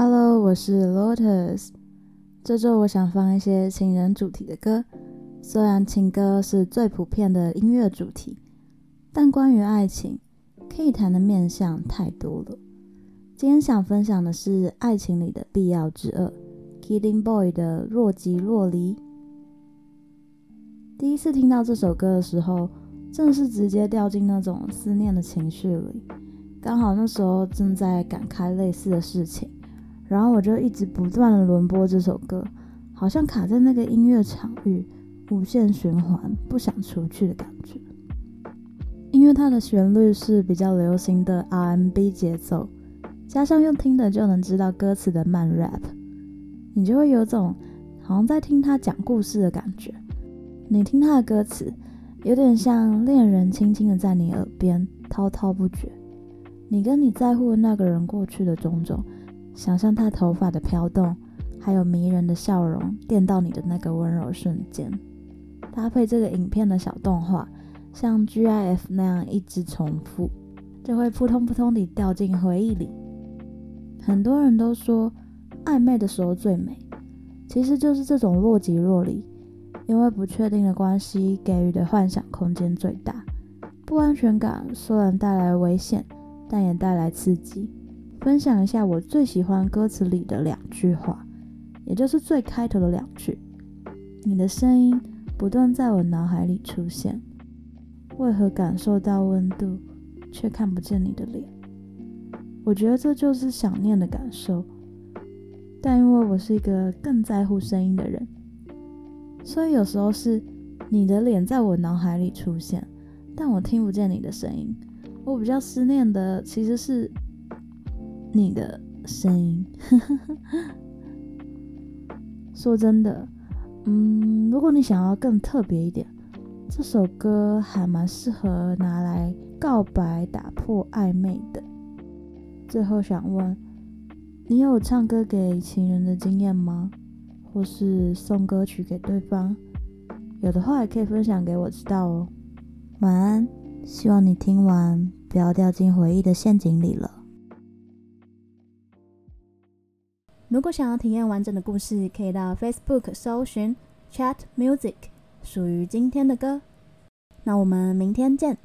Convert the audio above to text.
Hello，我是 Lotus。这周我想放一些情人主题的歌。虽然情歌是最普遍的音乐主题，但关于爱情，可以谈的面向太多了。今天想分享的是爱情里的必要之二，Killing Boy 的《若即若离》。第一次听到这首歌的时候，真的是直接掉进那种思念的情绪里。刚好那时候正在感慨类似的事情。然后我就一直不断的轮播这首歌，好像卡在那个音乐场域，无限循环，不想出去的感觉。因为它的旋律是比较流行的 R&B 节奏，加上用听的就能知道歌词的慢 rap，你就会有种好像在听他讲故事的感觉。你听他的歌词，有点像恋人轻轻的在你耳边滔滔不绝，你跟你在乎的那个人过去的种种。想象他头发的飘动，还有迷人的笑容，电到你的那个温柔瞬间，搭配这个影片的小动画，像 GIF 那样一直重复，就会扑通扑通地掉进回忆里。很多人都说暧昧的时候最美，其实就是这种若即若离，因为不确定的关系给予的幻想空间最大，不安全感虽然带来危险，但也带来刺激。分享一下我最喜欢歌词里的两句话，也就是最开头的两句：“你的声音不断在我脑海里出现，为何感受到温度，却看不见你的脸？”我觉得这就是想念的感受，但因为我是一个更在乎声音的人，所以有时候是你的脸在我脑海里出现，但我听不见你的声音。我比较思念的其实是。你的声音，说真的，嗯，如果你想要更特别一点，这首歌还蛮适合拿来告白、打破暧昧的。最后想问，你有唱歌给情人的经验吗？或是送歌曲给对方？有的话也可以分享给我知道哦。晚安，希望你听完不要掉进回忆的陷阱里了。如果想要体验完整的故事，可以到 Facebook 搜寻 Chat Music，属于今天的歌。那我们明天见。